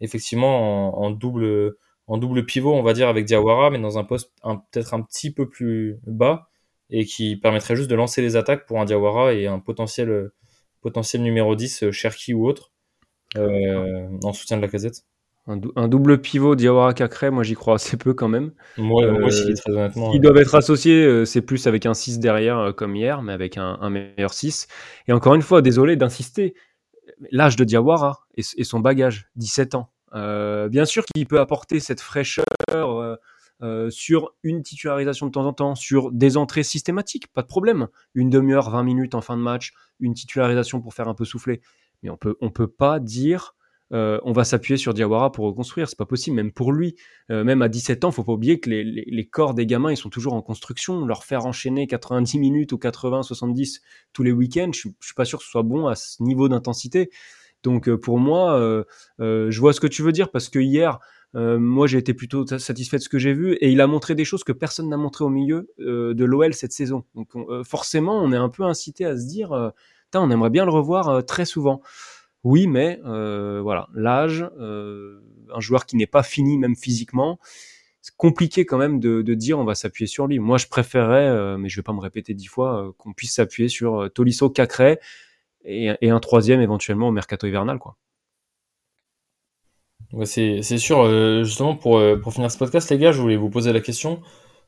effectivement en, en, double, en double pivot, on va dire, avec Diawara, mais dans un poste peut-être un petit peu plus bas et qui permettrait juste de lancer les attaques pour un Diawara et un potentiel, potentiel numéro 10, Cherki ou autre, en soutien de la casette. Un, dou un, double pivot Diawara Cacré, moi j'y crois assez peu quand même. Moi, euh, moi aussi, très honnêtement. Ils doivent être associés, euh, c'est plus avec un 6 derrière euh, comme hier, mais avec un, un, meilleur 6. Et encore une fois, désolé d'insister, l'âge de Diawara et, et, son bagage, 17 ans. Euh, bien sûr qu'il peut apporter cette fraîcheur euh, sur une titularisation de temps en temps, sur des entrées systématiques, pas de problème. Une demi-heure, 20 minutes en fin de match, une titularisation pour faire un peu souffler mais on peut, on peut pas dire euh, on va s'appuyer sur Diawara pour reconstruire. C'est pas possible, même pour lui. Euh, même à 17 ans, faut pas oublier que les, les, corps des gamins, ils sont toujours en construction. Leur faire enchaîner 90 minutes ou 80, 70 tous les week-ends, je, suis pas sûr que ce soit bon à ce niveau d'intensité. Donc euh, pour moi, je vois ce que tu veux dire parce que hier, moi j'ai été plutôt satisfait de ce que j'ai vu et il a montré des choses que personne n'a montré au milieu de l'OL cette saison. Donc forcément, on est un peu incité à se dire, on aimerait bien le revoir très souvent. Oui, mais voilà, l'âge, un joueur qui n'est pas fini même physiquement, c'est compliqué quand même de, dire on va s'appuyer sur lui. Moi, je préférais, mais je vais pas me répéter dix fois, qu'on puisse s'appuyer sur Tolisso, Cacré et, un troisième éventuellement au mercato hivernal, quoi. C'est sûr. Euh, justement, pour, pour finir ce podcast, les gars, je voulais vous poser la question.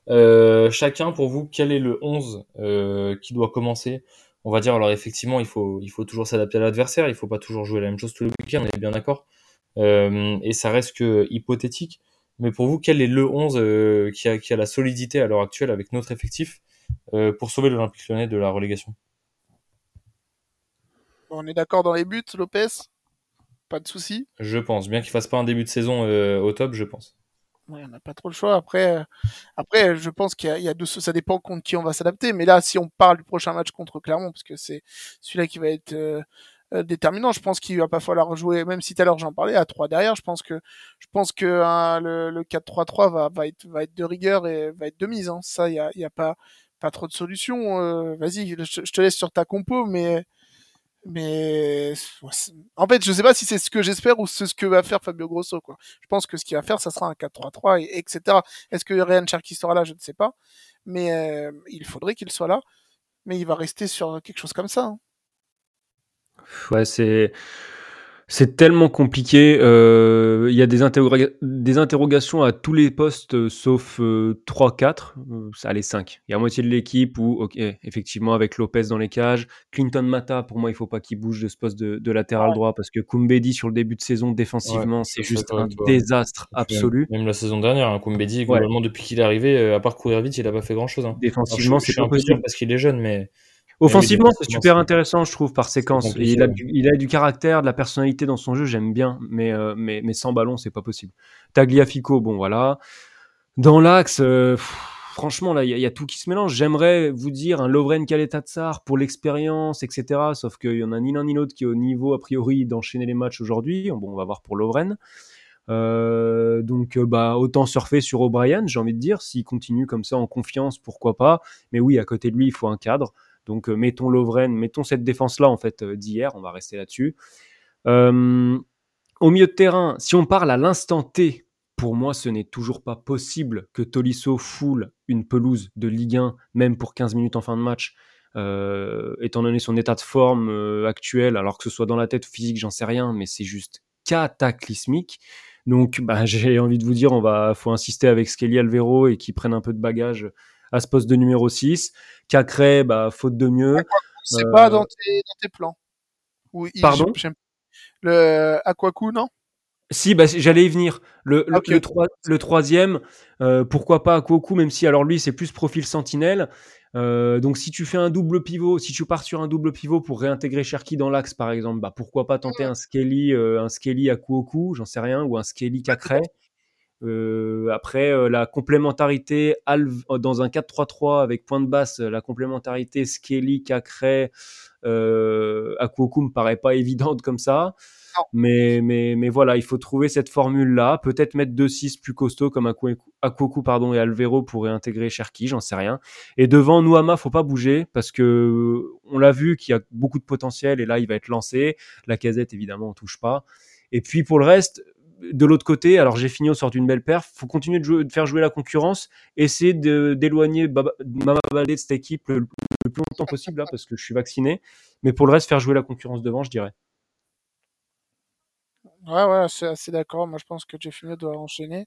Euh, chacun, pour vous, quel est le 11 euh, qui doit commencer? On va dire, alors effectivement, il faut, il faut toujours s'adapter à l'adversaire, il faut pas toujours jouer la même chose tous les week-ends, on est bien d'accord. Euh, et ça reste que hypothétique. Mais pour vous, quel est le 11 euh, qui, a, qui a la solidité à l'heure actuelle avec notre effectif euh, pour sauver l'Olympique lyonnais de la relégation? On est d'accord dans les buts, Lopez? Pas de souci? Je pense. Bien qu'il fasse pas un début de saison au top, je pense. Ouais, on n'a pas trop le choix. Après, euh, après je pense qu'il y, y, a de ça dépend contre qui on va s'adapter. Mais là, si on parle du prochain match contre Clermont, parce que c'est celui-là qui va être euh, déterminant, je pense qu'il va pas falloir jouer. Même si tout à l'heure j'en parlais à 3 derrière, je pense que je pense que hein, le, le 4-3-3 va, va être va être de rigueur et va être de mise. Hein. Ça, il y a, y a pas pas trop de solutions. Euh, Vas-y, je, je, te laisse sur ta compo, mais mais en fait, je sais pas si c'est ce que j'espère ou ce que va faire Fabio Grosso. Quoi. Je pense que ce qu'il va faire, ça sera un 4-3-3, et, etc. Est-ce que Ryan Cherky sera là? Je ne sais pas. Mais euh, il faudrait qu'il soit là. Mais il va rester sur quelque chose comme ça. Hein. Ouais, c'est c'est tellement compliqué. Il euh, y a des, interroga des, interrogations à tous les postes euh, sauf euh, 3-4. Euh, les 5. Il y a moitié de l'équipe où, ok, effectivement, avec Lopez dans les cages. Clinton Mata, pour moi, il faut pas qu'il bouge de ce poste de, de latéral ouais. droit parce que Kumbedi, sur le début de saison, défensivement, ouais, c'est juste un toi. désastre absolu. Même la saison dernière, hein, Kumbedi, globalement, depuis qu'il est arrivé, à part courir vite, il a pas fait grand chose. Hein. Défensivement, c'est pas possible. Parce qu'il est jeune, mais. Offensivement, c'est super intéressant, je trouve, par séquence. Il a, du, il a du caractère, de la personnalité dans son jeu, j'aime bien, mais, euh, mais, mais sans ballon, c'est pas possible. Tagliafico, bon voilà. Dans l'axe, euh, franchement, là, il y, y, a tout qui se mélange. J'aimerais vous dire un Lovren Kaletatsar pour l'expérience, etc. Sauf qu'il y en a ni l'un ni l'autre qui est au niveau, a priori, d'enchaîner les matchs aujourd'hui. Bon, on va voir pour Lovren. Euh, donc bah autant surfer sur O'Brien, j'ai envie de dire, s'il continue comme ça en confiance, pourquoi pas. Mais oui, à côté de lui, il faut un cadre. Donc euh, mettons Lovren, mettons cette défense-là en fait euh, d'hier, on va rester là-dessus. Euh, au milieu de terrain, si on parle à l'instant T, pour moi ce n'est toujours pas possible que Tolisso foule une pelouse de Ligue 1, même pour 15 minutes en fin de match, euh, étant donné son état de forme actuel, alors que ce soit dans la tête ou physique, j'en sais rien, mais c'est juste cataclysmique. Donc, bah, <laughs> j'ai envie de vous dire, on va, faut insister avec Skelly Alvero et qui prennent un peu de bagage à ce poste de numéro 6. Cacré, bah, faute de mieux. C'est euh... pas dans tes, dans tes plans? Ou Pardon? Le Aquacu, non? Si, bah, j'allais y venir. Le, okay. le, le, troi le troisième, euh, pourquoi pas Aquacu, même si alors lui c'est plus profil sentinelle. Euh, donc si tu fais un double pivot, si tu pars sur un double pivot pour réintégrer Cherki dans l'axe par exemple, bah pourquoi pas tenter un Skelly, euh, un Skelly à j'en sais rien, ou un Skelly Cacré. Euh, après, euh, la complémentarité dans un 4-3-3 avec point de basse, la complémentarité Skelly, Cacré, euh, Akuoku me paraît pas <laughs> évidente comme ça. Mais, mais, mais voilà, il faut trouver cette formule-là. Peut-être mettre 2-6 plus costauds comme Akuoku pardon, et Alvero pour réintégrer Cherki, j'en sais rien. Et devant Nouama, faut pas bouger parce que on l'a vu qu'il y a beaucoup de potentiel et là, il va être lancé. La casette, évidemment, on touche pas. Et puis pour le reste, de l'autre côté, alors j'ai fini au sort d'une belle perf, faut continuer de, jouer, de, faire jouer la concurrence, essayer d'éloigner Mama Baldé de cette équipe le, le, plus longtemps possible là, parce que je suis vacciné, mais pour le reste faire jouer la concurrence devant, je dirais. Ouais, ouais, c'est assez d'accord. Moi, je pense que Jeffinho doit enchaîner.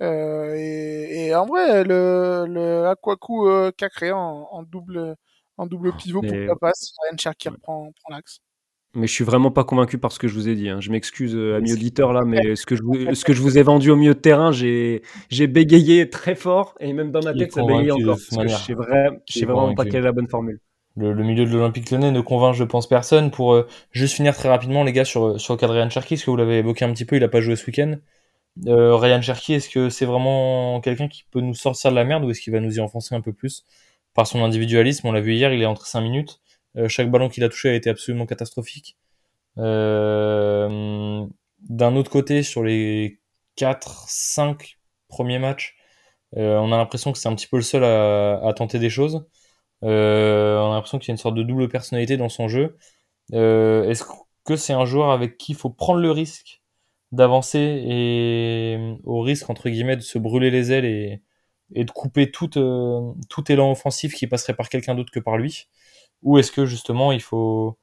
Euh, et, et, en vrai, le, le Aquacu euh, Cacré en, en, double, en double pivot, mais... pourquoi pas, si Ryan Cherky reprend, reprend l'axe. Mais je suis vraiment pas convaincu par ce que je vous ai dit. Hein. Je m'excuse, euh, amis auditeurs, là, mais <laughs> ce que, je vous, ce que je vous ai vendu au milieu de terrain, j'ai, j'ai bégayé très fort et même dans ma tête, ça bégayait encore. Parce que je sais, vrai, je sais vraiment pas quelle est la bonne formule. le, milieu de l'Olympique Lyonnais ne convainc, je pense, personne. Pour euh, juste finir très rapidement, les gars, sur, sur le cas de Ryan Cherky, est-ce que vous l'avez évoqué un petit peu Il a pas joué ce week-end. Euh, Ryan Cherky, est-ce que c'est vraiment quelqu'un qui peut nous sortir de la merde ou est-ce qu'il va nous y enfoncer un peu plus par son individualisme? On l'a vu hier, il est entre 5 minutes. Euh, chaque ballon qu'il a touché a été absolument catastrophique. Euh, D'un autre côté, sur les 4-5 premiers matchs, euh, on a l'impression que c'est un petit peu le seul à, tenter des choses. On a l'impression qu'il y a une sorte de double personnalité dans son jeu. Est-ce que c'est un joueur avec qui il faut prendre le risque d'avancer et au risque entre guillemets de se brûler les ailes et, et de couper tout, tout élan offensif qui passerait par quelqu'un d'autre que par lui? Ou est-ce que justement il faut,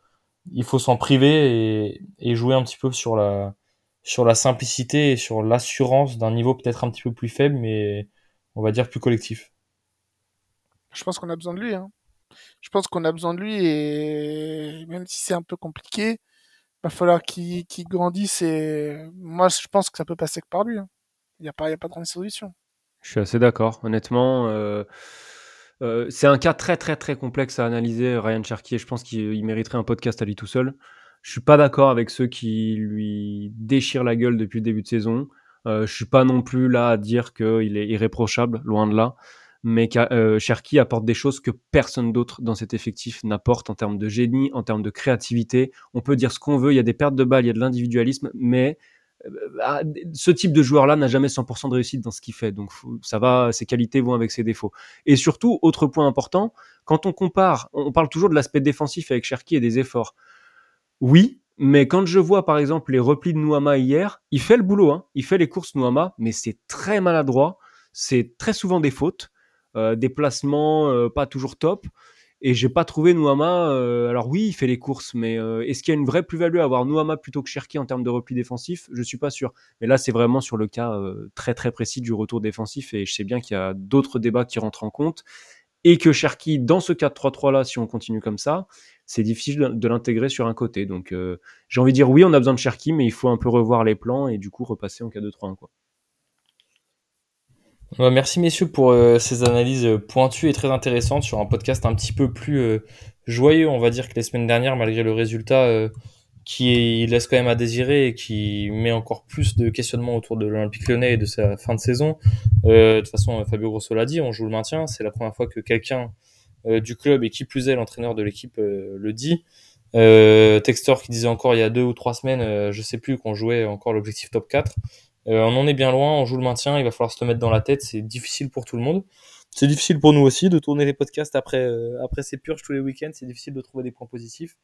il faut s'en priver et, et, jouer un petit peu sur la, sur la simplicité et sur l'assurance d'un niveau peut-être un petit peu plus faible, mais on va dire plus collectif? Je pense qu'on a besoin de lui. Hein. Je pense qu'on a besoin de lui et même si c'est un peu compliqué, va falloir qu'il qu grandisse et moi je pense que ça peut passer que par lui. Hein. Il n'y a pas, il y a pas de solution. Je suis assez d'accord. Honnêtement, euh, euh, c'est un cas très très très complexe à analyser. Ryan Cherky, et je pense qu'il mériterait un podcast à lui tout seul. Je suis pas d'accord avec ceux qui lui déchirent la gueule depuis le début de saison. Euh, je suis pas non plus là à dire qu'il est irréprochable, loin de là. Mais euh, apporte des choses que personne d'autre dans cet effectif n'apporte en termes de génie, en termes de créativité. On peut dire ce qu'on veut, il y a des pertes de balles, il y a de l'individualisme, mais ce type de joueur-là n'a jamais 100% de réussite dans ce qu'il fait. Donc ça va, ses qualités vont avec ses défauts. Et surtout, autre point important, quand on compare, on parle toujours de l'aspect défensif avec Cherky et des efforts. Oui, mais quand je vois par exemple les replis de Nouama hier, il fait le boulot, hein. il fait les courses Nouama, mais c'est très maladroit, c'est très souvent des fautes, euh, des placements euh, pas toujours top. Et j'ai pas trouvé Nouama. Euh, alors oui, il fait les courses, mais euh, est-ce qu'il y a une vraie plus-value à avoir Nouama plutôt que Cherki en termes de repli défensif? Je suis pas sûr. Mais là, c'est vraiment sur le cas euh, très très précis du retour défensif, et je sais bien qu'il y a d'autres débats qui rentrent en compte, et que Cherki, dans ce 4-3-3 là, si on continue comme ça, c'est difficile de l'intégrer sur un côté. Donc euh, j'ai envie de dire oui, on a besoin de Cherki, mais il faut un peu revoir les plans et du coup repasser en 4-2-3-1 quoi. Merci messieurs pour euh, ces analyses pointues et très intéressantes sur un podcast un petit peu plus euh, joyeux, on va dire, que les semaines dernières, malgré le résultat euh, qui laisse quand même à désirer et qui met encore plus de questionnements autour de l'Olympique Lyonnais et de sa fin de saison. Euh, de toute façon, Fabio Grosso l'a dit, on joue le maintien. C'est la première fois que quelqu'un euh, du club et qui plus est l'entraîneur de l'équipe euh, le dit. Textor qui disait encore il y a deux ou trois semaines, je sais plus, qu'on jouait encore l'objectif top 4. Euh, on en est bien loin, on joue le maintien, il va falloir se le mettre dans la tête, c'est difficile pour tout le monde. C'est difficile pour nous aussi de tourner les podcasts après, euh, après ces purges tous les week-ends, c'est difficile de trouver des points positifs.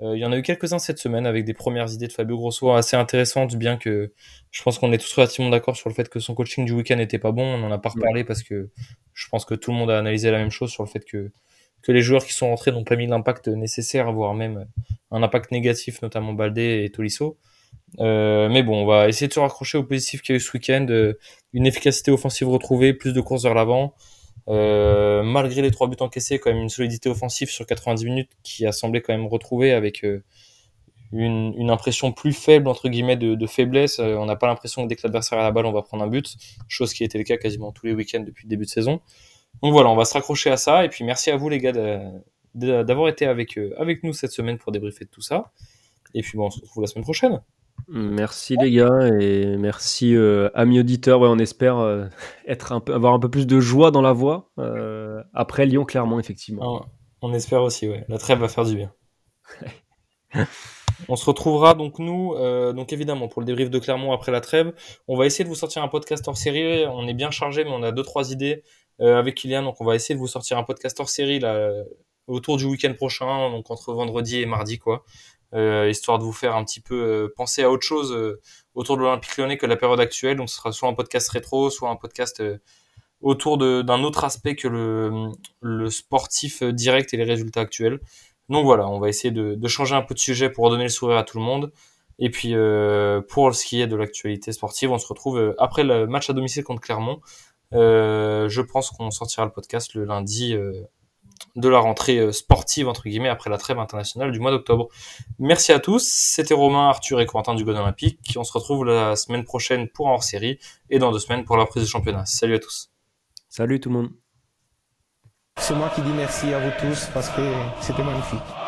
Euh, il y en a eu quelques-uns cette semaine avec des premières idées de Fabio Grosso assez intéressantes, bien que je pense qu'on est tous relativement d'accord sur le fait que son coaching du week-end n'était pas bon. On n'en a pas reparlé parce que je pense que tout le monde a analysé la même chose sur le fait que, que les joueurs qui sont rentrés n'ont pas mis l'impact nécessaire, voire même un impact négatif, notamment Baldé et Tolisso. Euh, mais bon, on va essayer de se raccrocher au positif qu'il y a eu ce week-end. Euh, une efficacité offensive retrouvée, plus de courses vers l'avant. Euh, malgré les trois buts encaissés, quand même une solidité offensive sur 90 minutes qui a semblé quand même retrouver avec une, impression plus faible entre guillemets de, de faiblesse. On n'a pas l'impression que dès que l'adversaire a la balle, on va prendre un but, chose qui était le cas quasiment tous les week-ends depuis le début de saison. Donc voilà, on va se raccrocher à ça. Et puis merci à vous les gars d'avoir été avec, avec nous cette semaine pour débriefer de tout ça. Et puis bon, on se retrouve la semaine prochaine. Merci les gars et merci euh, amis auditeurs. Ouais, on espère euh, <laughs> être un peu, avoir un peu plus de joie dans la voix euh, après Lyon, clairement, effectivement. Ah, on espère aussi, ouais. La trêve va faire du bien. <laughs> on se retrouvera donc nous, donc évidemment pour le débrief de Clermont après la trêve. On va essayer de vous sortir un podcast hors série. On est bien chargé, mais on a deux trois idées avec Kylian, donc on va essayer de vous sortir un podcast hors série là autour du week-end prochain, donc entre vendredi et mardi quoi euh, histoire de vous faire un petit peu euh, penser à autre chose euh, autour de l'Olympique Lyonnais que la période actuelle. Donc ce sera soit un podcast rétro, soit un podcast autour d'un autre aspect que le, sportif direct et les résultats actuels. Donc voilà, on va essayer de, de, changer un peu de sujet pour redonner le sourire à tout le monde. Et puis pour ce qui est de l'actualité sportive, on se retrouve après le match à domicile contre Clermont. Je pense qu'on sortira le podcast le lundi de la rentrée euh, sportive, entre guillemets, après la trêve internationale du mois d'octobre. Merci à tous. C'était Romain, Arthur et Quentin du God Olympique. On se retrouve la semaine prochaine pour un hors-série et dans deux semaines pour la prise de championnat. Salut à tous. Salut tout le monde. c'est moi qui dis merci à vous tous parce que c'était magnifique.